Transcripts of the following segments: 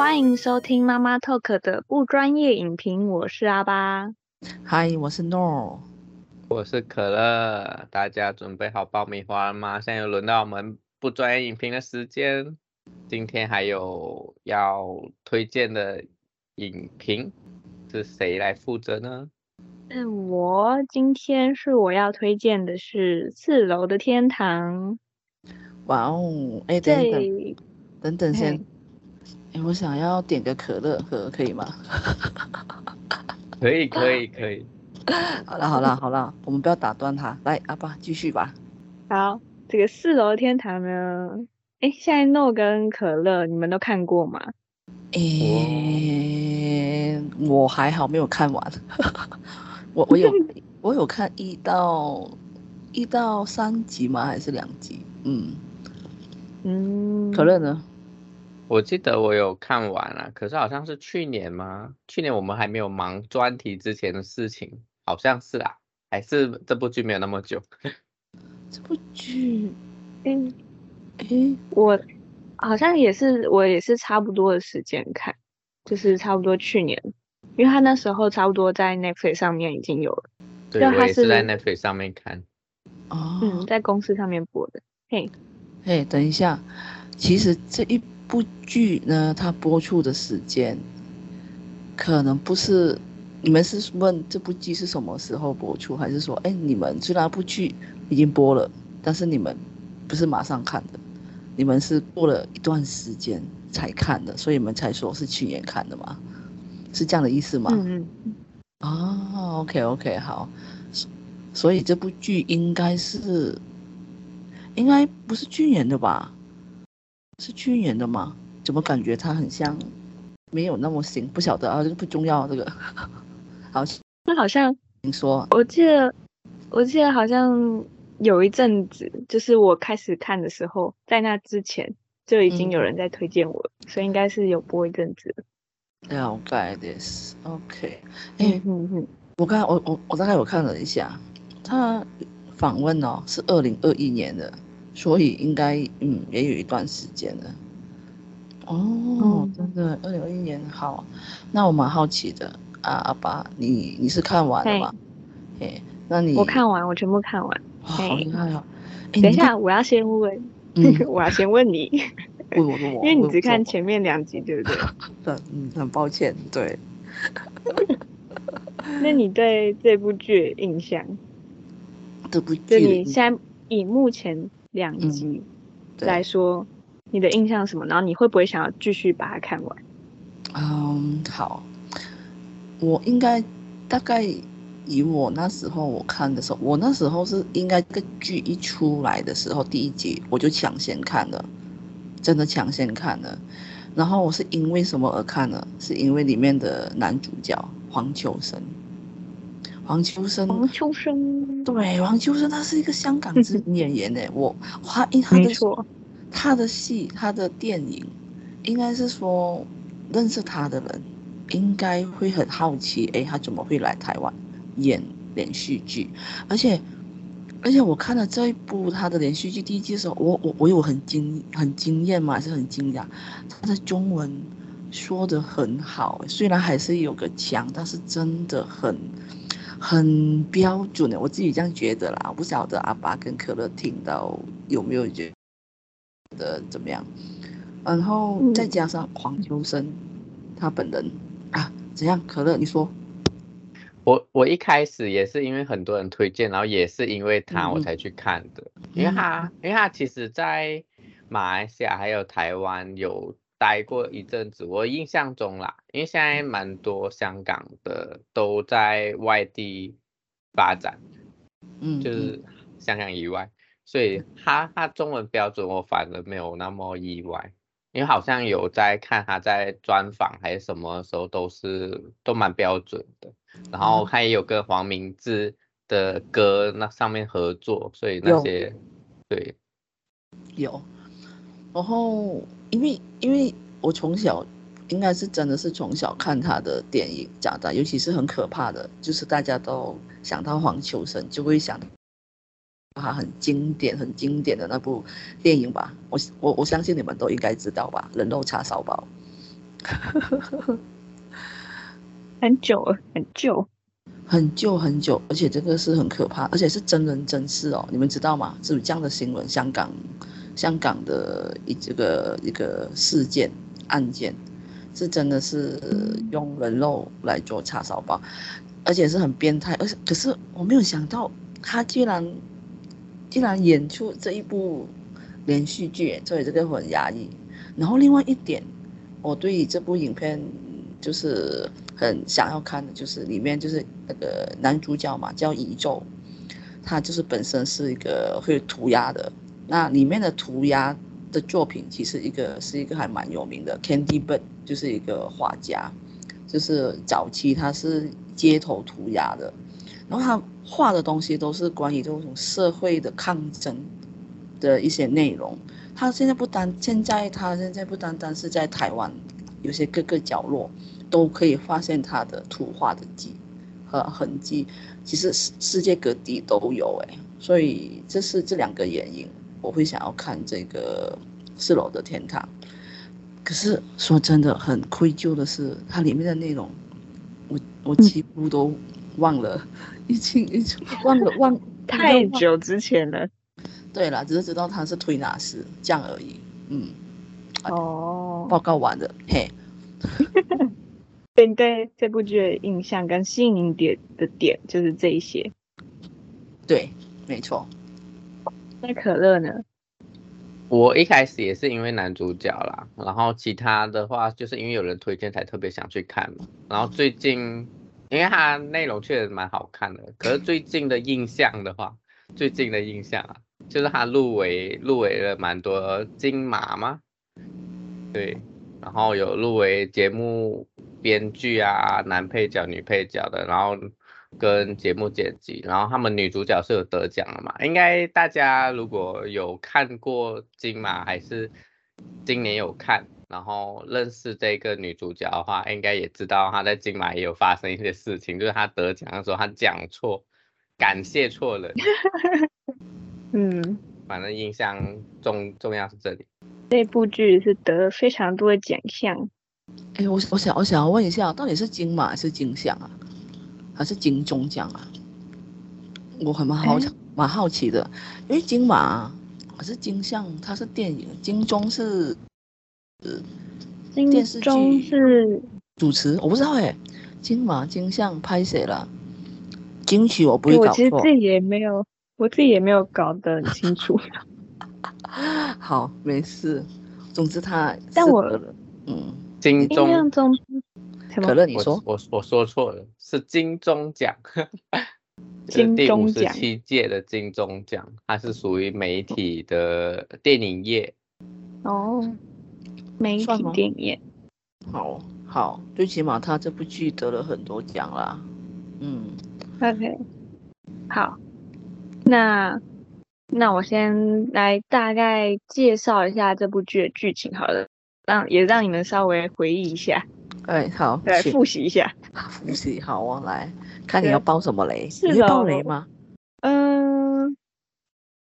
欢迎收听妈妈 Talk 的不专业影评，我是阿巴。嗨，我是 Nor，我是可乐。大家准备好爆米花了吗？现在又轮到我们不专业影评的时间。今天还有要推荐的影评，是谁来负责呢？嗯，我今天是我要推荐的是《四楼的天堂》。哇哦，哎，等等，等等先，哎，我想要点个可乐喝，可以吗？可以，可以，可以。好了，好了，好了，我们不要打断他。来，阿爸继续吧。好，这个《四楼的天堂》呢？哎，现在诺跟可乐，你们都看过吗？哎，我还好，没有看完。我我有 我有看一到一到三集吗？还是两集？嗯嗯，可乐呢？我记得我有看完了，可是好像是去年吗？去年我们还没有忙专题之前的事情，好像是啊，还是这部剧没有那么久。这部剧，嗯，诶，我好像也是，我也是差不多的时间看，就是差不多去年，因为他那时候差不多在 Netflix 上面已经有了。对，我也是在 Netflix 上面看。哦，嗯，在公司上面播的。嘿，嘿，等一下，其实这一。部剧呢，它播出的时间可能不是，你们是问这部剧是什么时候播出，还是说，哎，你们虽然部剧已经播了，但是你们不是马上看的，你们是过了一段时间才看的，所以你们才说是去年看的吗？是这样的意思吗？嗯嗯。哦，OK OK，好，所以这部剧应该是，应该不是去年的吧？是去年的吗？怎么感觉它很像，没有那么新？不晓得啊，这个不重要。这个好，那好像你说，我记得，我记得好像有一阵子，就是我开始看的时候，在那之前就已经有人在推荐我，嗯、所以应该是有播一阵子。了解，this OK。哎，嗯嗯，我刚我我我大概有看了一下，他访问哦，是二零二一年的。所以应该嗯也有一段时间了，哦，嗯、真的，二零二一年好，那我蛮好奇的啊，阿爸，你你是看完了吗？哎，那你我看完，我全部看完，好厉害哦！等一下，我要先问，嗯、我要先问你，问我问我，因为你只看前面两集，对不对？嗯，很抱歉，对。那你对这部剧的印象？这部剧，就你现在以目前。两集来说，嗯、你的印象是什么？然后你会不会想要继续把它看完？嗯，好，我应该大概以我那时候我看的时候，我那时候是应该这个剧一出来的时候，第一集我就抢先看了，真的抢先看了。然后我是因为什么而看呢？是因为里面的男主角黄秋生。黄秋生，王秋生，对，王秋生，他是一个香港知名演员呢。我他因他的他的戏，他的电影，应该是说认识他的人应该会很好奇，哎，他怎么会来台湾演连续剧？而且而且我看了这一部他的连续剧第一季的时候，我我我有很惊很惊艳嘛，还是很惊讶，他的中文说的很好，虽然还是有个腔，但是真的很。很标准的，我自己这样觉得啦，我不晓得阿爸跟可乐听到有没有觉得怎么样？然后再加上黄秋生，嗯、他本人啊，怎样？可乐，你说？我我一开始也是因为很多人推荐，然后也是因为他我才去看的，嗯、因为他因为他其实在马来西亚还有台湾有。待过一阵子，我印象中啦，因为现在蛮多香港的都在外地发展，嗯，就是香港以外，所以他他中文标准我反而没有那么意外，因为好像有在看他在专访还是什么时候都是都蛮标准的，然后他也有跟黄明志的歌那上面合作，所以那些有对。有，然后。因为因为我从小应该是真的是从小看他的电影长大，尤其是很可怕的，就是大家都想到黄秋生，就会想他很经典很经典的那部电影吧。我我我相信你们都应该知道吧，《人肉叉烧包》。很久了，很旧，很旧很久，而且这个是很可怕，而且是真人真事哦，你们知道吗？是不是这样的新闻？香港，香港的一这个一个事件案件，是真的是用人肉来做叉烧包，而且是很变态，而且可是我没有想到他居然，居然演出这一部连续剧，所以这个很压抑。然后另外一点，我对于这部影片。就是很想要看的，就是里面就是那个男主角嘛，叫宇宙，他就是本身是一个会涂鸦的。那里面的涂鸦的作品，其实一个是一个还蛮有名的 Candy Bird，就是一个画家，就是早期他是街头涂鸦的，然后他画的东西都是关于这种社会的抗争的一些内容。他现在不单现在他现在不单单是在台湾。有些各个角落都可以发现他的图画的迹和痕迹，其实世世界各地都有哎，所以这是这两个原因，我会想要看这个四楼的天堂。可是说真的，很愧疚的是，它里面的内容，我我几乎都忘了，已经已经忘了忘太久之前了。对了，只是知道他是推拿师这样而已，嗯。哦，报告完了，嘿。对你对这部剧的印象跟吸引你点的点就是这一些。对，没错。那可乐呢？我一开始也是因为男主角啦，然后其他的话就是因为有人推荐才特别想去看嘛。然后最近，因为它内容确实蛮好看的，可是最近的印象的话，最近的印象啊，就是他入围入围了蛮多金马吗？对，然后有入围节目编剧啊，男配角、女配角的，然后跟节目剪辑，然后他们女主角是有得奖了嘛？应该大家如果有看过金马，还是今年有看，然后认识这个女主角的话，应该也知道她在金马也有发生一些事情，就是她得奖的时候她讲错，感谢错了。嗯，反正印象重重要是这里。这部剧是得了非常多的奖项。哎，我我想我想要问一下，到底是金马还是金像啊，还是金钟奖啊？我很蛮好蛮好奇的，因为金马还是金像，它是电影，金钟是呃电视剧是主持，我不知道哎。金马金像拍谁了？金曲我不会搞错。我其实自己也没有，我自己也没有搞得很清楚。好，没事。总之他，但我嗯，金钟中，可乐你说，我我，说错了，是金钟奖，金钟奖第五十七届的金钟奖，它是属于媒体的电影业。哦，媒体电影业。好好，最起码他这部剧得了很多奖啦。嗯，OK，好，那。那我先来大概介绍一下这部剧的剧情好了，让也让你们稍微回忆一下。哎，好，来复习一下。复习好，啊来看你要爆什么雷？是要爆雷吗？嗯，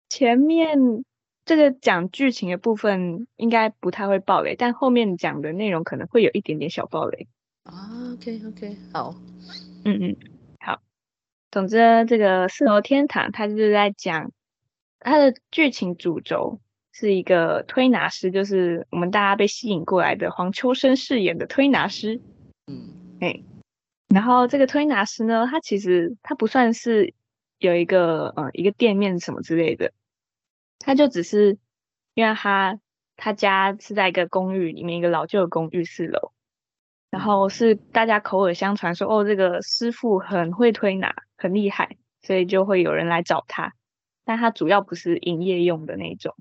前面这个讲剧情的部分应该不太会爆雷，但后面讲的内容可能会有一点点小爆雷。啊，OK OK，好，嗯嗯，好。总之，这个四楼天堂它就是在讲。它的剧情主轴是一个推拿师，就是我们大家被吸引过来的黄秋生饰演的推拿师。嗯，哎，然后这个推拿师呢，他其实他不算是有一个呃一个店面什么之类的，他就只是因为他他家是在一个公寓里面，一个老旧的公寓四楼，然后是大家口耳相传说哦，这个师傅很会推拿，很厉害，所以就会有人来找他。但他主要不是营业用的那种，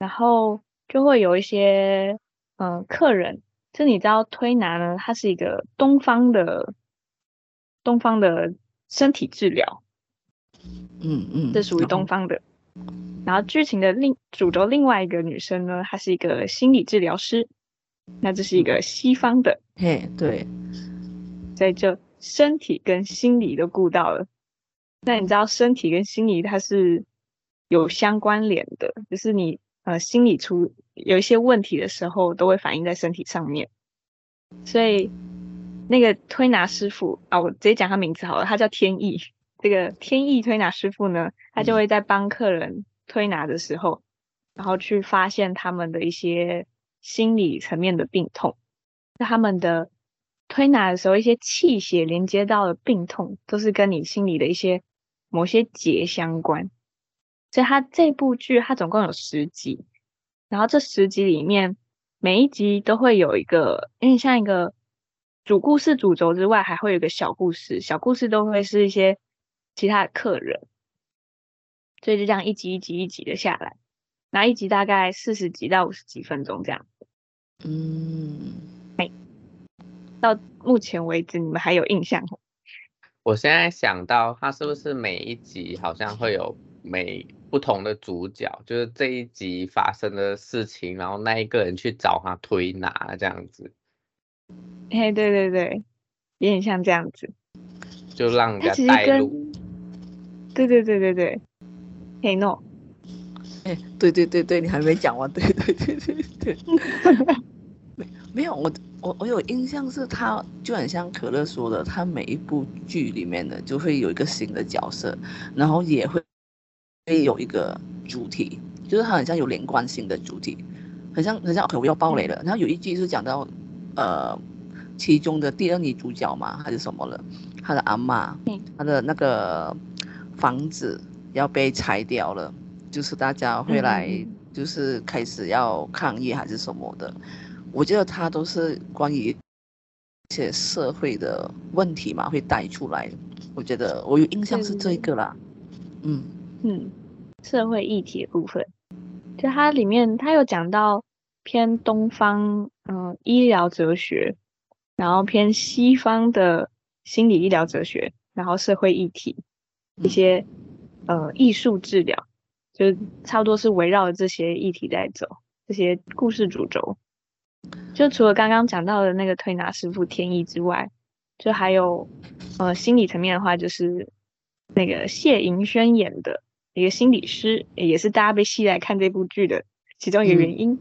然后就会有一些嗯、呃、客人，就你知道推拿呢，它是一个东方的东方的身体治疗，嗯嗯，这属于东方的。然后剧情的另主轴另外一个女生呢，她是一个心理治疗师，那这是一个西方的，嘿，对，所以就身体跟心理都顾到了。那你知道身体跟心理它是有相关联的，就是你呃心理出有一些问题的时候，都会反映在身体上面。所以那个推拿师傅啊，我直接讲他名字好了，他叫天意。这个天意推拿师傅呢，他就会在帮客人推拿的时候，然后去发现他们的一些心理层面的病痛。那他们的推拿的时候，一些气血连接到的病痛，都是跟你心里的一些某些结相关。所以它这部剧，它总共有十集，然后这十集里面，每一集都会有一个，有点像一个主故事主轴之外，还会有一个小故事，小故事都会是一些。其他的客人，所以就这样一集一集一集的下来，然后一集大概四十集到五十几分钟这样。嗯，哎，到目前为止你们还有印象？我现在想到，他是不是每一集好像会有每不同的主角，就是这一集发生的事情，然后那一个人去找他推拿这样子。嘿，对对对，有点像这样子，就让人家带路。对对对对对，嘿诺，哎，对对对对，你还没讲完，对对对对对，没没有，我我我有印象是他就很像可乐说的，他每一部剧里面的就会有一个新的角色，然后也会会有一个主题，就是它很像有连贯性的主题，很像很像，OK，我要爆雷了，然后有一集是讲到呃其中的第二女主角嘛还是什么了，她的阿妈，她的那个。房子要被拆掉了，就是大家会来，就是开始要抗议还是什么的。嗯、我觉得它都是关于一些社会的问题嘛，会带出来。我觉得我有印象是这个啦。嗯嗯，社会议题的部分，就它里面它有讲到偏东方嗯医疗哲学，然后偏西方的心理医疗哲学，然后社会议题。一些呃艺术治疗，就差不多是围绕着这些议题在走，这些故事主轴。就除了刚刚讲到的那个推拿师傅天意之外，就还有呃心理层面的话，就是那个谢盈萱演的一个心理师，也是大家被吸来看这部剧的其中一个原因。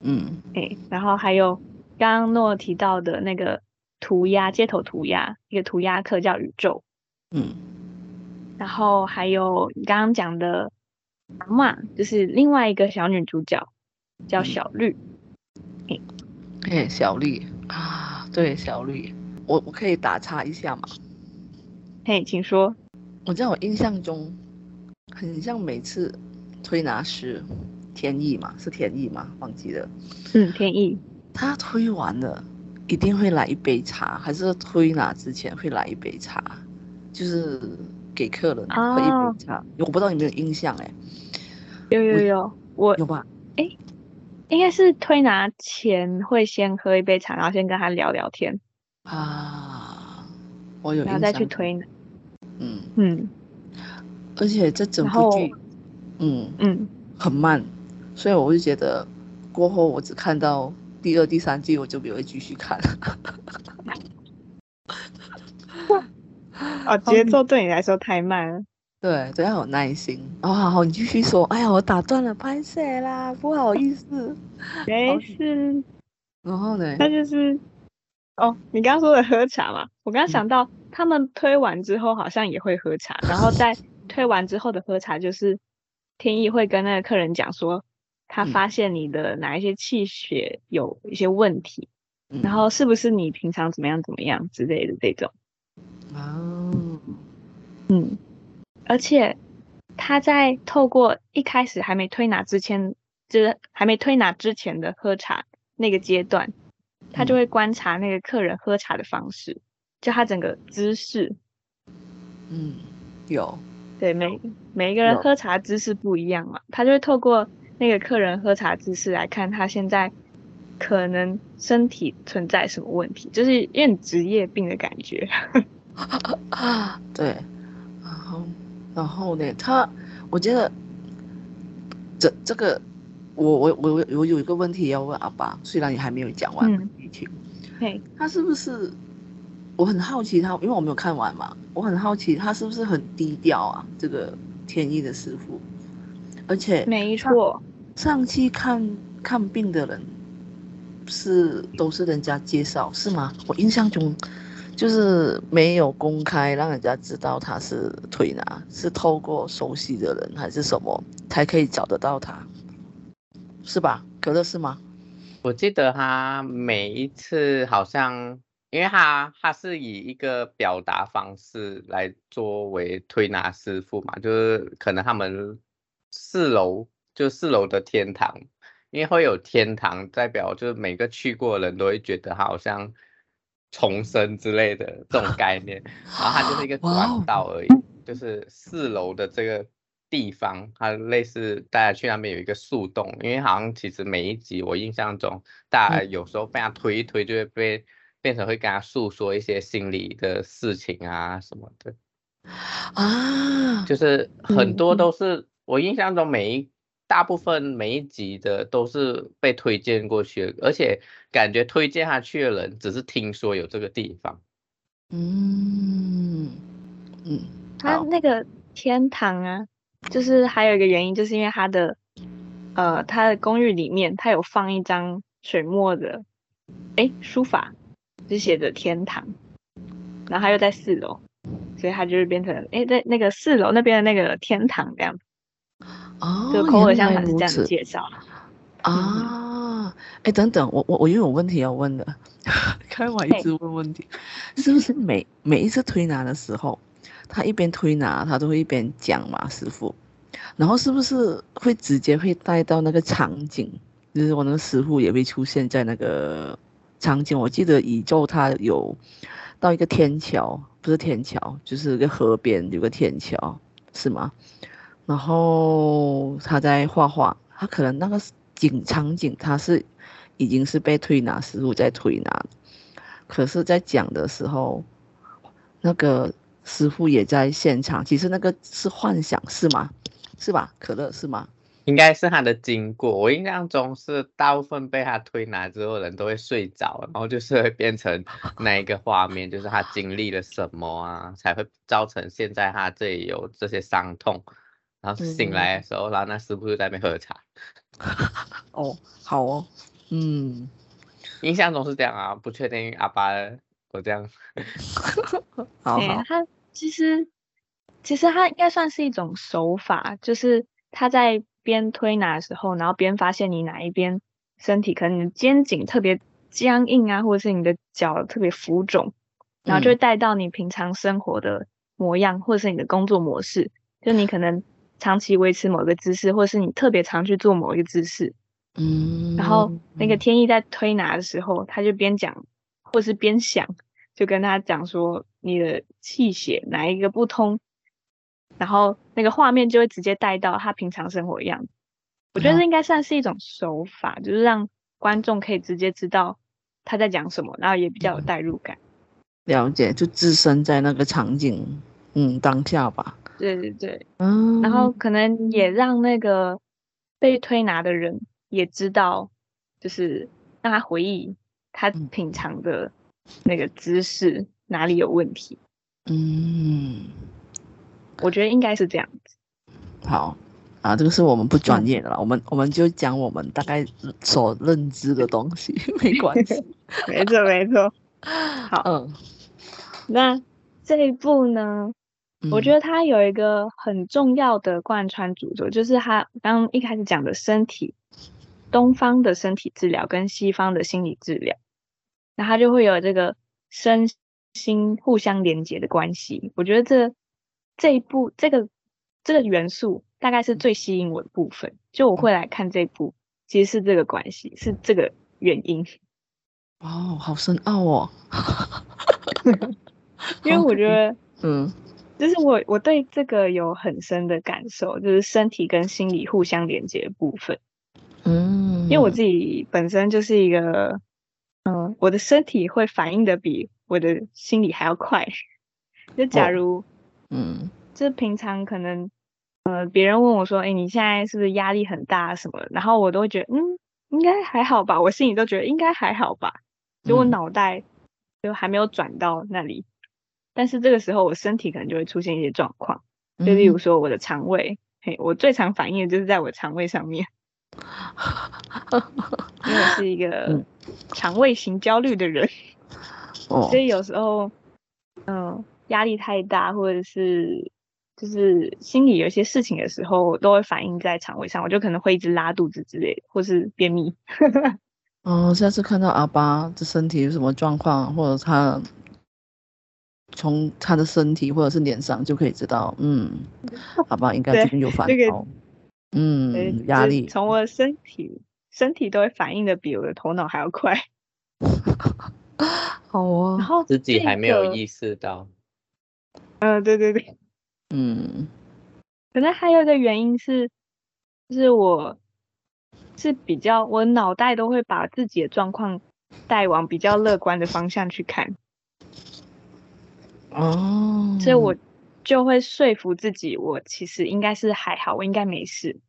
嗯，哎、嗯，然后还有刚刚诺提到的那个涂鸦街头涂鸦，一个涂鸦课叫宇宙。嗯。然后还有你刚刚讲的阿嬷，就是另外一个小女主角，叫小绿。哎、欸，小绿啊，对，小绿，我我可以打岔一下吗？嘿，请说。我在我印象中，很像每次推拿师天意嘛，是天意嘛？忘记了。嗯，天意。他推完了，一定会来一杯茶，还是推拿之前会来一杯茶？就是。给客人喝一杯茶，我不知道你有没有印象哎？有有有，我有吧？哎，应该是推拿前会先喝一杯茶，然后先跟他聊聊天啊。我有印象，然后再去推拿。嗯嗯，而且这整部剧，嗯嗯，很慢，所以我就觉得过后我只看到第二、第三季，我就不会继续看。哦，节奏对你来说太慢了。嗯、对，都要有耐心。哦，好，好，你继续说。哎呀，我打断了，拍摄啦，不好意思。没事。然后呢？那就是，哦，你刚刚说的喝茶嘛，我刚刚想到，他们推完之后好像也会喝茶，嗯、然后在推完之后的喝茶，就是天意会跟那个客人讲说，他发现你的哪一些气血有一些问题，嗯、然后是不是你平常怎么样怎么样之类的这种。哦，嗯，而且他在透过一开始还没推拿之前，就是还没推拿之前的喝茶那个阶段，他就会观察那个客人喝茶的方式，嗯、就他整个姿势。嗯，有，对，每每一个人喝茶姿势不一样嘛，他就会透过那个客人喝茶姿势来看他现在可能身体存在什么问题，就是有点职业病的感觉。啊，对，然后，然后呢？他，我觉得，这这个，我我我我有一个问题要问阿爸，虽然你还没有讲完剧情，对，他是不是？我很好奇他，因为我没有看完嘛，我很好奇他是不是很低调啊？这个天意的师傅，而且没错，上期看看病的人是都是人家介绍是吗？我印象中就是没有公开让人家知道他是推拿，是透过熟悉的人还是什么才可以找得到他，是吧？可乐是吗？我记得他每一次好像，因为他他是以一个表达方式来作为推拿师傅嘛，就是可能他们四楼就四楼的天堂，因为会有天堂代表，就是每个去过的人都会觉得他好像重生之类的这种概念，然后它就是一个管道而已，就是四楼的这个。地方，它类似大家去那边有一个树洞，因为好像其实每一集我印象中，大家有时候被他推一推，就会被变成会跟他诉说一些心理的事情啊什么的啊，就是很多都是我印象中每一大部分每一集的都是被推荐过去的，而且感觉推荐他去的人只是听说有这个地方，嗯嗯，他那个天堂啊。就是还有一个原因，就是因为他的，呃，他的公寓里面，他有放一张水墨的，哎，书法，就写着天堂，然后他又在四楼，所以他就是变成，哎，在那个四楼那边的那个天堂这样，哦，就口耳相传是这样介绍啊，哎，等等，我我我又有问题要问了，开玩笑问问题，是不是每每一次推拿的时候？他一边推拿，他都会一边讲嘛，师傅。然后是不是会直接会带到那个场景？就是我那个师傅也会出现在那个场景。我记得宇宙他有到一个天桥，不是天桥，就是一个河边有个天桥，是吗？然后他在画画，他可能那个景场景他是已经是被推拿师傅在推拿，可是在讲的时候，那个。师傅也在现场，其实那个是幻想，是吗？是吧？可乐是吗？应该是他的经过。我印象中是大部分被他推拿之后，人都会睡着，然后就是会变成 那一个画面，就是他经历了什么啊，才会造成现在他这里有这些伤痛。然后醒来的时候，嗯、然后那师傅就在那边喝茶。哦，好哦，嗯，印象中是这样啊，不确定阿爸我这样。好 好，他。其实，其实他应该算是一种手法，就是他在边推拿的时候，然后边发现你哪一边身体可能你的肩颈特别僵硬啊，或者是你的脚特别浮肿，然后就会带到你平常生活的模样，嗯、或者是你的工作模式，就你可能长期维持某个姿势，或者是你特别常去做某一个姿势，嗯，然后那个。天意在推拿的时候，他就边讲，或是边想。就跟他讲说，你的气血哪一个不通，然后那个画面就会直接带到他平常生活的样子。我觉得这应该算是一种手法，嗯、就是让观众可以直接知道他在讲什么，然后也比较有代入感。了解，就置身在那个场景，嗯，当下吧。对对对，嗯。然后可能也让那个被推拿的人也知道，就是让他回忆他平常的、嗯。那个姿势哪里有问题？嗯，我觉得应该是这样子。好啊，这个是我们不专业的了，嗯、我们我们就讲我们大概所认知的东西，没关系。没错没错。好，嗯，那这一部呢，嗯、我觉得它有一个很重要的贯穿主轴，就是它刚一开始讲的身体，东方的身体治疗跟西方的心理治疗。那它就会有这个身心互相连接的关系。我觉得这这一部这个这个元素大概是最吸引我的部分。就我会来看这一部，其实是这个关系，是这个原因。哦，好深奥哦。因为我觉得，嗯，就是我我对这个有很深的感受，就是身体跟心理互相连接的部分。嗯，因为我自己本身就是一个。嗯，我的身体会反应的比我的心理还要快。就假如，哦、嗯，就平常可能，呃，别人问我说，哎、欸，你现在是不是压力很大什么？然后我都会觉得，嗯，应该还好吧。我心里都觉得应该还好吧。就我脑袋就还没有转到那里，嗯、但是这个时候我身体可能就会出现一些状况。就例如说我的肠胃，嗯、嘿，我最常反应的就是在我肠胃上面。因为我是一个肠胃型焦虑的人，哦、所以有时候，嗯，压力太大，或者是就是心里有一些事情的时候，都会反映在肠胃上，我就可能会一直拉肚子之类的，或是便秘。哦，下次看到阿巴的身体有什么状况，或者他从他的身体或者是脸上就可以知道，嗯，阿巴应该最近有烦恼，这个、嗯，压力。从我的身体，身体都会反应的比我的头脑还要快。好啊，然后、自己还没有意识到。嗯、呃，对对对，嗯，可能还有一个原因是，就是我。是比较，我脑袋都会把自己的状况带往比较乐观的方向去看，哦，所以我就会说服自己，我其实应该是还好，我应该没事，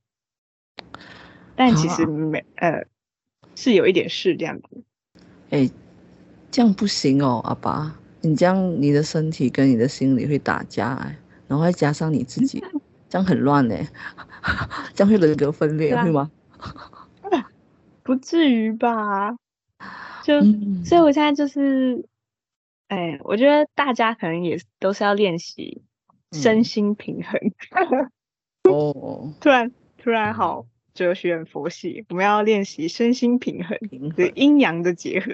但其实没，啊、呃，是有一点事这样子。哎，这样不行哦，阿爸，你这样你的身体跟你的心理会打架，哎，然后再加上你自己，这样很乱呢，这样会人格分裂，会吗？不至于吧？就、嗯、所以，我现在就是，哎，我觉得大家可能也都是要练习身心平衡。哦，突然突然好哲学佛系，我们要练习身心平衡，对阴阳的结合。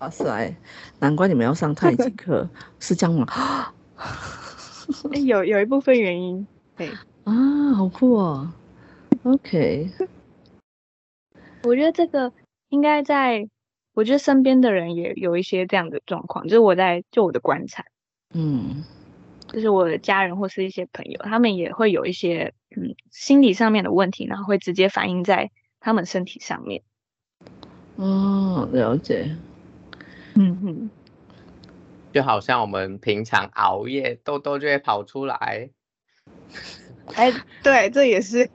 哇塞，难怪你们要上太极课，是这样吗？有有一部分原因，对啊，好酷哦。OK。我觉得这个应该在，我觉得身边的人也有一些这样的状况，就是我在就我的观察，嗯，就是我的家人或是一些朋友，他们也会有一些嗯心理上面的问题，然后会直接反映在他们身体上面。哦，了解。就好像我们平常熬夜，痘痘就会跑出来。哎，对，这也是。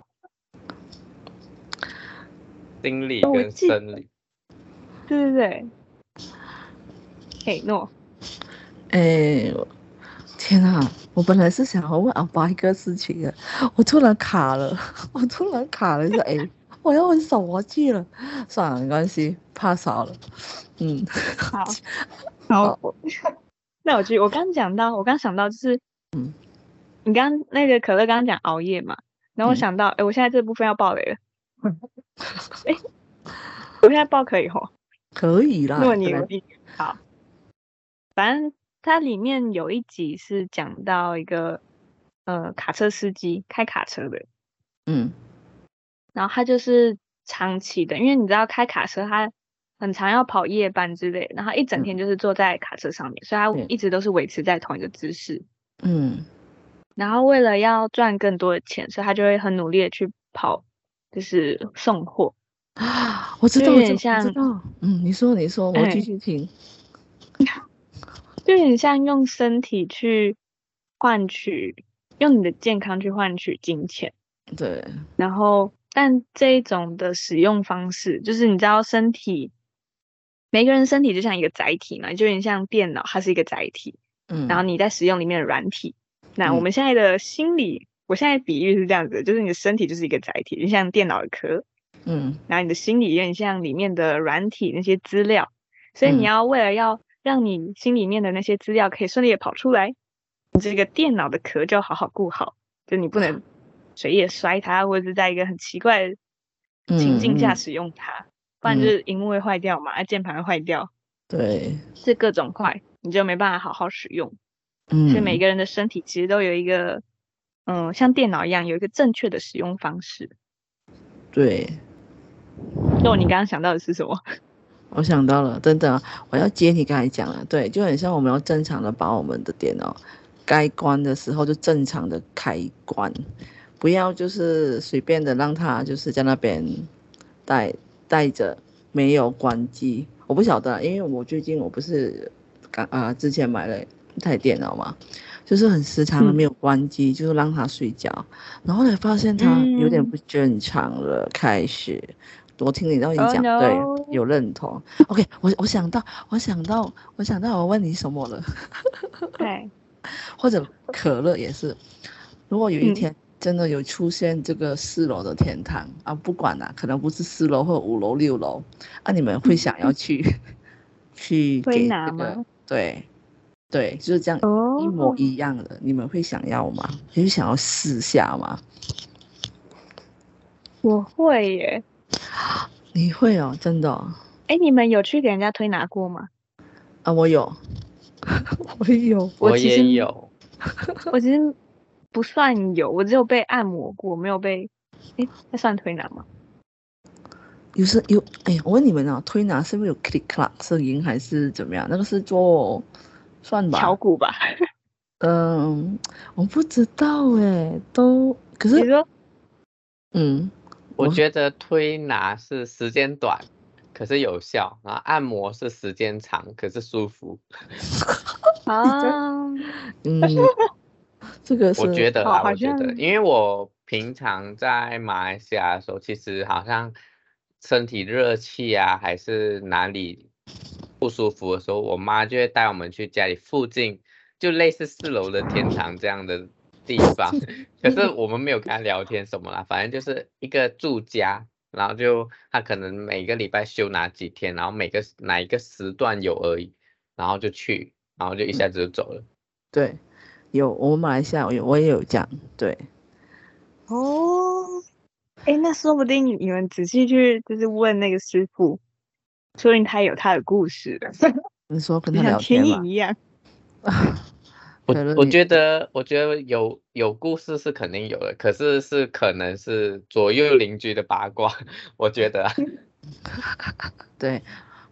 心理跟生理，对对对，嘿诺，哎，天啊！我本来是想要问阿爸一个事情的，我突然卡了，我突然卡了，就哎，我要问什么去了？算了，没关系，怕啥了。嗯，好，好，那我去我刚讲到，我刚想到就是，嗯，你刚那个可乐刚刚讲熬夜嘛，然后我想到，哎、嗯，我现在这部分要爆雷了。哎、欸，我现在爆可以吼？可以啦。那么你有意好，反正它里面有一集是讲到一个呃卡车司机开卡车的，嗯，然后他就是长期的，因为你知道开卡车他很常要跑夜班之类，然后一整天就是坐在卡车上面，嗯、所以他一直都是维持在同一个姿势，嗯，然后为了要赚更多的钱，所以他就会很努力的去跑。就是送货啊，我知道，有点像，我知道，嗯，你说，你说，我继续听，就有点像用身体去换取，用你的健康去换取金钱，对。然后，但这一种的使用方式，就是你知道，身体，每个人身体就像一个载体嘛，就有点像电脑，它是一个载体，嗯，然后你在使用里面的软体，那我们现在的心理。我现在比喻是这样子，就是你的身体就是一个载体，就像电脑的壳，嗯，然后你的心理有点像里面的软体那些资料，所以你要为了要让你心里面的那些资料可以顺利的跑出来，你这个电脑的壳就要好好顾好，就你不能 随意摔它，或者是在一个很奇怪的情境下使用它，嗯、不然就是荧幕会坏掉嘛，啊键盘会坏掉，对，是各种坏，你就没办法好好使用，嗯，所以每个人的身体其实都有一个。嗯，像电脑一样有一个正确的使用方式。对。那你刚刚想到的是什么？我想到了，等等，我要接你刚才讲了，对，就很像我们要正常的把我们的电脑该关的时候就正常的开关，不要就是随便的让他就是在那边带带着没有关机。我不晓得，因为我最近我不是刚啊之前买了一台电脑嘛。就是很时常的没有关机，嗯，就是让他睡觉，然后才发现他有点不正常了。嗯、开始，我听你到你讲，oh, no. 对，有认同。OK，我我想到，我想到，我想到，我问你什么了？对，或者可乐也是，如果有一天真的有出现这个四楼的天堂啊，不管啦、啊，可能不是四楼或五楼六楼啊，你们会想要去、嗯、去给这个对对，就是这样一模一样的，哦、你们会想要吗？你会想要试下吗？我会耶，你会哦，真的、哦。哎，你们有去给人家推拿过吗？啊，我有，我有，我也有，我其实。不算有，我只有被按摩过，没有被。哎，那算推拿吗？有时有，哎呀，我问你们啊，推拿是不是有 click clack 声音，还是怎么样？那个是做算吧？敲鼓吧。嗯，我不知道哎，都可是。你说？嗯，我觉得推拿是时间短，可是有效；然后按摩是时间长，可是舒服。啊 嗯。这个是我觉得啊，我觉得，因为我平常在马来西亚的时候，其实好像身体热气啊，还是哪里不舒服的时候，我妈就会带我们去家里附近，就类似四楼的天堂这样的地方。可是我们没有跟她聊天什么啦，反正就是一个住家，然后就她可能每个礼拜休哪几天，然后每个哪一个时段有而已，然后就去，然后就一下子就走了。对。有，我们马来西亚有，我也有讲，对。哦，哎，那说不定你们仔细去就是问那个师傅，说不定他有他的故事。你说跟他聊天吗？像天一样。我我觉得，我觉得有有故事是肯定有的，可是是可能是左右邻居的八卦，我觉得。对，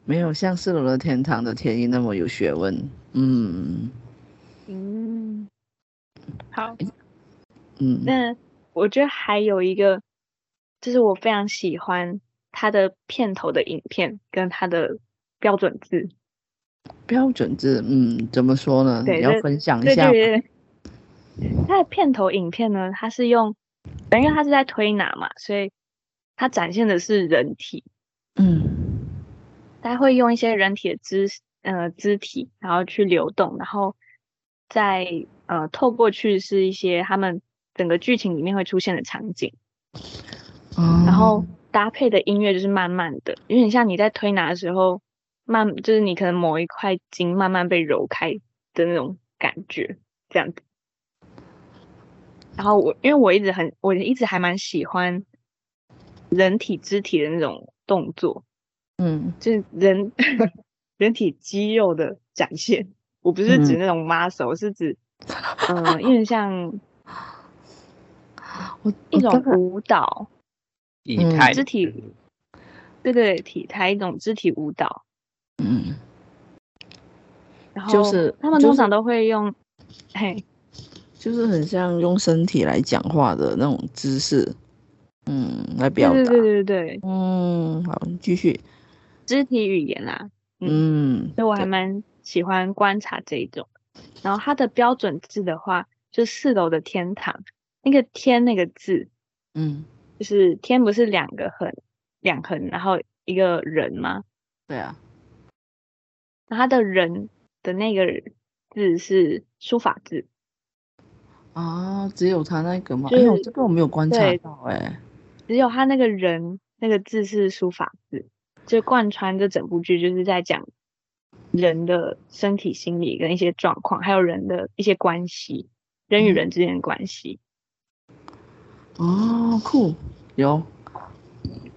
没有像四楼的天堂的天意那么有学问。嗯。嗯。好，嗯，那我觉得还有一个，就是我非常喜欢它的片头的影片跟它的标准字。标准字，嗯，怎么说呢？你要分享一下。对对对。他的片头影片呢，它是用，因为它是在推拿嘛，所以它展现的是人体。嗯。它会用一些人体的肢呃肢体，然后去流动，然后在。呃，透过去是一些他们整个剧情里面会出现的场景，嗯，然后搭配的音乐就是慢慢的，有点像你在推拿的时候，慢就是你可能某一块筋慢慢被揉开的那种感觉，这样子。然后我因为我一直很，我一直还蛮喜欢人体肢体的那种动作，嗯，就是人 人体肌肉的展现。我不是指那种 muscle，嗯，是指。嗯，因为像我一种舞蹈，体态肢体，对对，体态一种肢体舞蹈。嗯，然后就是他们通常都会用，就是、嘿，就是很像用身体来讲话的那种姿势，嗯，来表达。对对对对对，嗯，好，继续。肢体语言啦，嗯，所以我还蛮喜欢观察这一种。然后它的标准字的话，就四楼的天堂，那个天那个字，嗯，就是天不是两个横，两横，然后一个人吗？对啊。那它的人的那个字是书法字。啊，只有他那个吗？哎呦，这个我没有观察到哎。只有他那个人那个字是书法字，就贯穿这整部剧，就是在讲。人的身体、心理跟一些状况，还有人的一些关系，人与人之间的关系。哦，酷，有。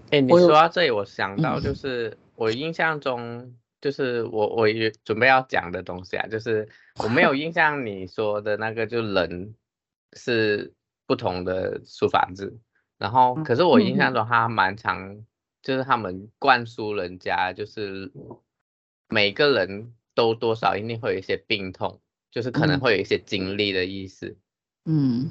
哎、欸，你说到这里，我想到就是我印象中，就是我我也准备要讲的东西啊，就是我没有印象你说的那个，就人是不同的书法字，然后可是我印象中他蛮常，就是他们灌输人家就是。每个人都多少一定会有一些病痛，就是可能会有一些经历的意思。嗯，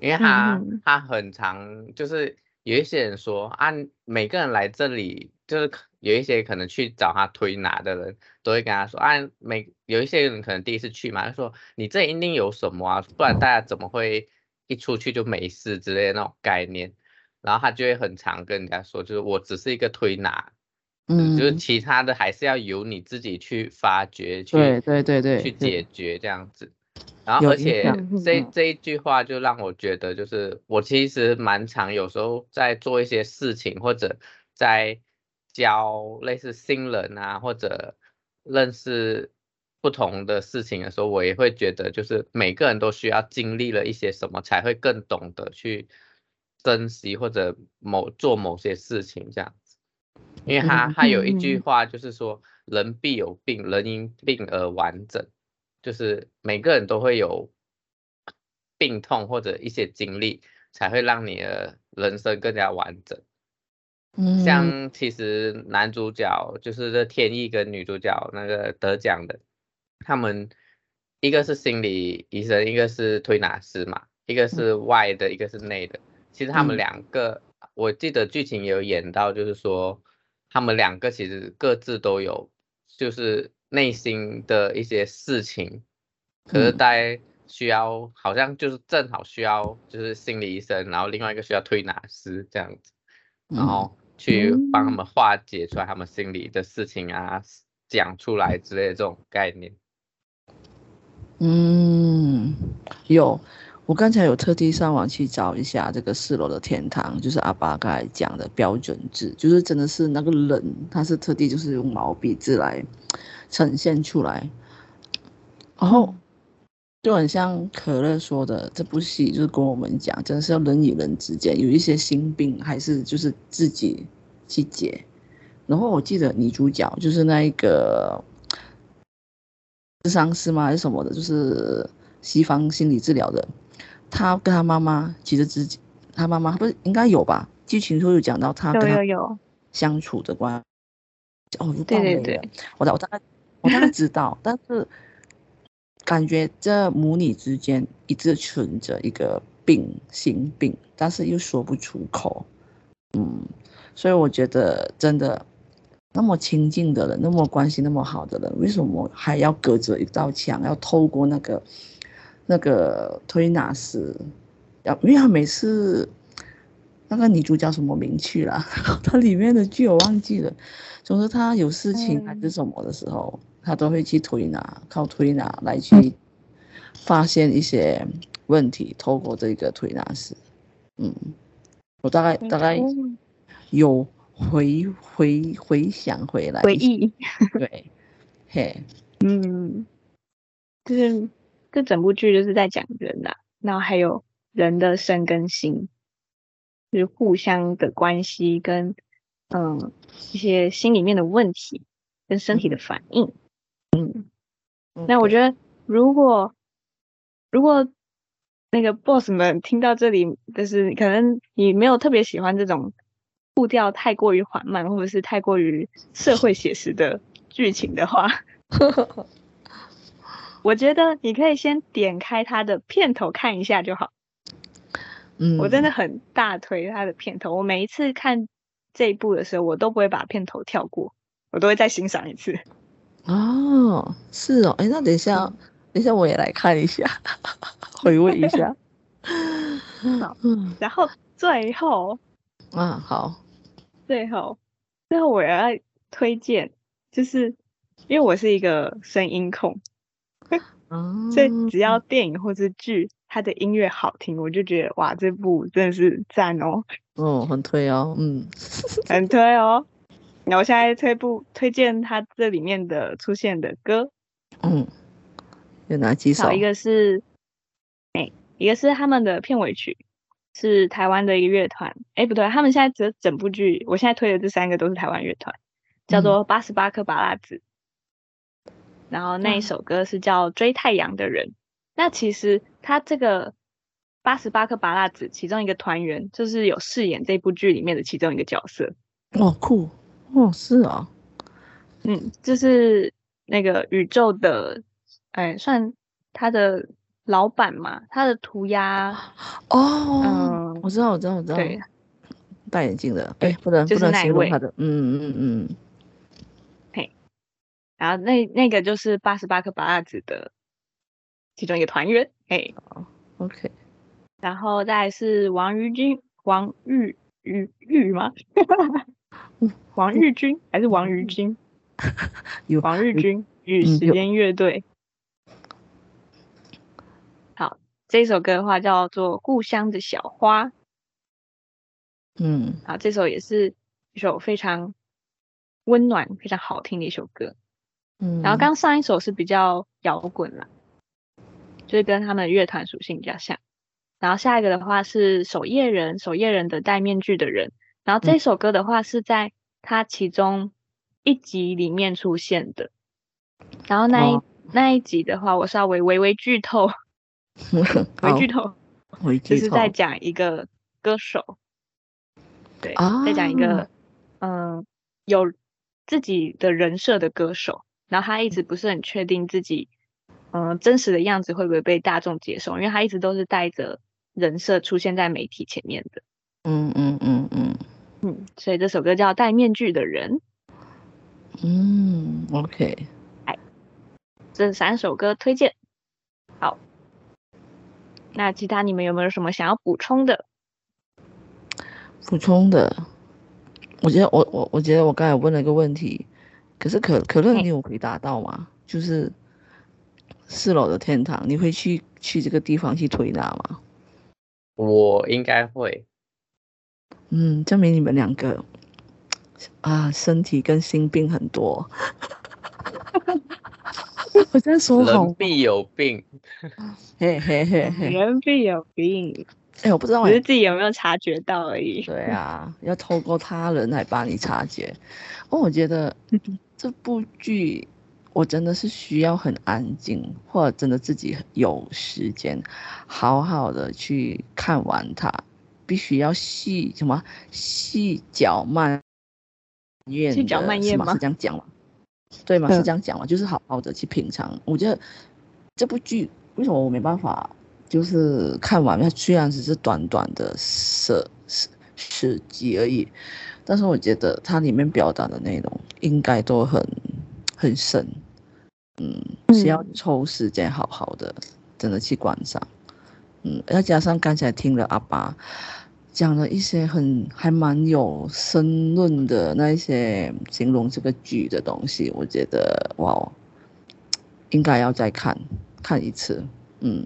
因为他他很常，就是有一些人说啊，每个人来这里，就是有一些可能去找他推拿的人，都会跟他说啊，每有一些人可能第一次去嘛，他说你这一定有什么啊，不然大家怎么会一出去就没事之类的那种概念。然后他就会很常跟人家说，就是我只是一个推拿。嗯，就是其他的还是要由你自己去发掘，去对对对对，去解决这样子。然后而且这这一句话就让我觉得，就是我其实蛮常有时候在做一些事情，或者在教类似新人啊，或者认识不同的事情的时候，我也会觉得，就是每个人都需要经历了一些什么，才会更懂得去珍惜或者某做某些事情这样子。因为他他有一句话就是说，人必有病，人因病而完整。就是每个人都会有病痛或者一些经历，才会让你的人生更加完整。嗯，像其实男主角就是这天意跟女主角那个得奖的，他们一个是心理医生，一个是推拿师嘛，一个是外的，一个是内的。其实他们两个，我记得剧情有演到，就是说他们两个其实各自都有，就是。内心的一些事情，可是大家需要、嗯，好像就是正好需要，就是心理医生，然后另外一个需要推拿师这样子，然后去帮他们化解出来他们心里的事情啊，讲出来之类的这种概念。嗯，有。我刚才有特地上网去找一下这个四楼的天堂，就是阿爸刚才讲的标准字，就是真的是那个人，他是特地就是用毛笔字来呈现出来，然后就很像可乐说的，这部戏就是跟我们讲，真的是要人与人之间有一些心病，还是就是自己去解。然后我记得女主角就是那一个咨商师吗？还是什么的，就是西方心理治疗的。他跟他妈妈其实自己，他妈妈不是应该有吧？剧情中有讲到他跟他相处的关系。哦，对对对，我我大概我大概知道，但是感觉这母女之间一直存着一个病心病，但是又说不出口。嗯，所以我觉得真的那么亲近的人，那么关系那么好的人，为什么还要隔着一道墙，要透过那个？那个推拿师，要因为他每次那个女主叫什么名去了？他里面的剧我忘记了。总之他有事情还是什么的时候，他都会去推拿，靠推拿来去发现一些问题，透过这个推拿师。嗯，我大概大概有回回回想回来回忆，对，嘿，嗯，就是。这整部剧就是在讲人呐、啊，然后还有人的身跟心，就是互相的关系跟嗯一些心里面的问题跟身体的反应，嗯，那我觉得如果如果那个 boss 们听到这里，就是可能你没有特别喜欢这种步调太过于缓慢或者是太过于社会写实的剧情的话。我觉得你可以先点开它的片头看一下就好。嗯，我真的很大推它的片头。我每一次看这一部的时候，我都不会把片头跳过，我都会再欣赏一次。哦，是哦，哎，那等一下，嗯、等一下我也来看一下，回味一下。好，然后最后，啊，好，最后，最后我要推荐，就是因为我是一个声音控。所以只要电影或是剧，它的音乐好听，我就觉得哇，这部真的是赞哦。哦，很推哦，嗯，很推哦。那我现在推部推荐它这里面的出现的歌，嗯，有哪几首？一个是，哎、欸，一个是他们的片尾曲，是台湾的一个乐团。哎、欸，不对，他们现在整整部剧，我现在推的这三个都是台湾乐团，叫做八十八颗芭乐籽。然后那一首歌是叫《追太阳的人》，那其实他这个八十八颗芭乐籽其中一个团员就是有饰演这部剧里面的其中一个角色。哦，酷哦，是啊，嗯，就是那个宇宙的，哎，算他的老板嘛，他的涂鸦。哦，嗯，我知道，我知道，我知道，对，戴眼镜的，哎，不能，就是不能形容他的，嗯嗯嗯。然后那那个就是八十八颗芭乐籽的其中一个团员，哎，OK。然后再是王玉军，王玉玉玉吗？王玉军还是王玉军？王玉军与时间乐队。好这首歌的话叫做《故乡的小花》。嗯，啊，这首也是一首非常温暖、非常好听的一首歌。嗯，然后刚上一首是比较摇滚啦，就是跟他们乐团属性比较像。然后下一个的话是守夜人，守夜人的戴面具的人。然后这首歌的话是在他其中一集里面出现的。然后那一、哦、那一集的话，我稍微微微剧透，微剧透，就是在讲一个歌手，对，啊、在讲一个嗯、呃、有自己的人设的歌手，然后他一直不是很确定自己嗯、呃、真实的样子会不会被大众接受，因为他一直都是带着人设出现在媒体前面的。嗯嗯嗯嗯嗯，所以这首歌叫《戴面具的人》。嗯，OK。哎这三首歌推荐，好。那其他你们有没有什么想要补充的？补充的，我觉得我我我觉得我刚才问了一个问题，可是可可乐你有回答到吗？就是四楼的天堂，你会去去这个地方去推拿吗？我应该会。嗯，证明你们两个啊，身体跟心病很多。我在说好，人必有病，嘿嘿嘿嘿，人必有病。哎、欸，我不知道，只是自己有没有察觉到而已。对啊，要透过他人来帮你察觉。哦，我觉得 这部剧我真的是需要很安静，或者真的自己有时间，好好的去看完它。必须要细什么细嚼慢咽，细嚼慢咽吗？是这样讲吗？对吗？是这样讲吗？就是好好的去品尝。我觉得这部剧为什么我没办法就是看完？它虽然只是短短的十十十集而已，但是我觉得它里面表达的内容应该都很很深。嗯，需要抽时间好好的真的去观赏。嗯，再加上刚才听了阿爸讲了一些很还蛮有深论的那一些形容这个剧的东西，我觉得哇，应该要再看看一次。嗯，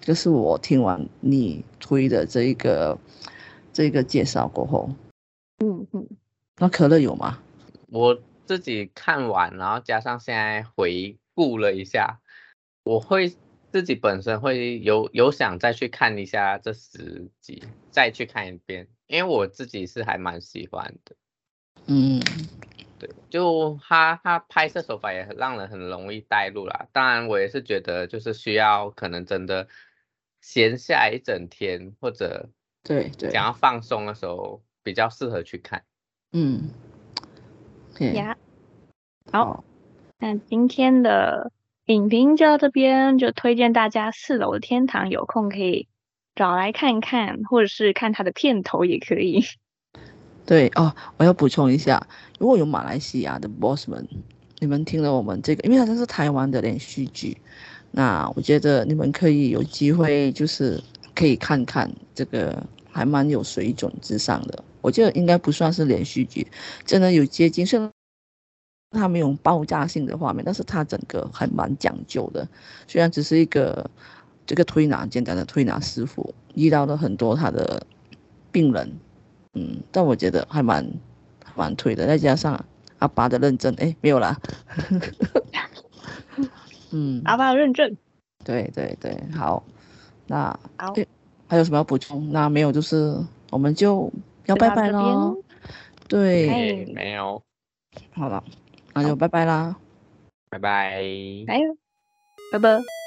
就是我听完你推的这一个这个介绍过后，嗯嗯，那可乐有吗？我自己看完，然后加上现在回顾了一下，我会。自己本身会有有想再去看一下这十集，再去看一遍，因为我自己是还蛮喜欢的。嗯，对，就他他拍摄手法也很让人很容易带入啦。当然，我也是觉得就是需要可能真的闲下一整天或者对对想要放松的时候比较适合去看。嗯，呀，好，那今天的。影评就到这边，就推荐大家《四楼的天堂》，有空可以找来看看，或者是看它的片头也可以。对哦，我要补充一下，如果有马来西亚的 boss 们，你们听了我们这个，因为它这是台湾的连续剧，那我觉得你们可以有机会，就是可以看看这个还蛮有水准之上的，我觉得应该不算是连续剧，真的有接近虽然。它没有爆炸性的画面，但是它整个还蛮讲究的。虽然只是一个这个推拿简单的推拿师傅，遇到了很多他的病人，嗯，但我觉得还蛮蛮推的。再加上阿爸的认证，哎，没有啦。嗯，阿爸的认证。对对对，好。那好，还有什么要补充？那没有，就是我们就要拜拜喽。对，没有。好了。那就拜拜啦，拜拜，拜拜，拜拜。